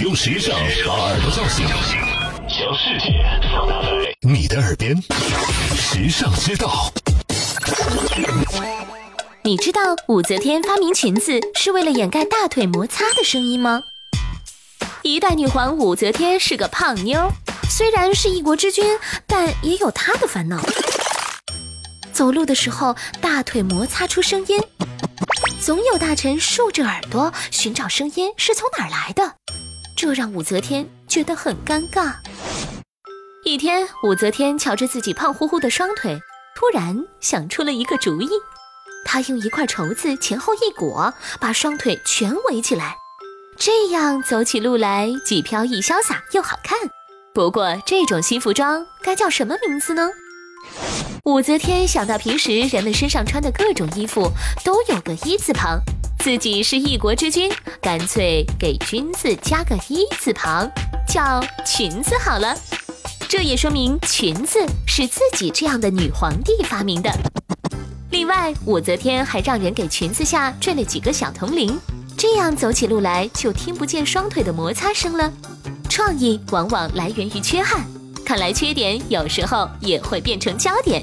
用时尚把耳朵叫醒，将世界放大在你的耳边，时尚之道。你知道武则天发明裙子是为了掩盖大腿摩擦的声音吗？一代女皇武则天是个胖妞，虽然是一国之君，但也有她的烦恼。走路的时候大腿摩擦出声音，总有大臣竖着耳朵寻找声音是从哪儿来的，这让武则天觉得很尴尬。一天，武则天瞧着自己胖乎乎的双腿，突然想出了一个主意。她用一块绸子前后一裹，把双腿全围起来，这样走起路来既飘逸潇洒又好看。不过，这种新服装该叫什么名字呢？武则天想到平时人们身上穿的各种衣服都有个一字旁，自己是一国之君，干脆给君字加个一字旁，叫裙子好了。这也说明裙子是自己这样的女皇帝发明的。另外，武则天还让人给裙子下缀了几个小铜铃，这样走起路来就听不见双腿的摩擦声了。创意往往来源于缺憾，看来缺点有时候也会变成焦点。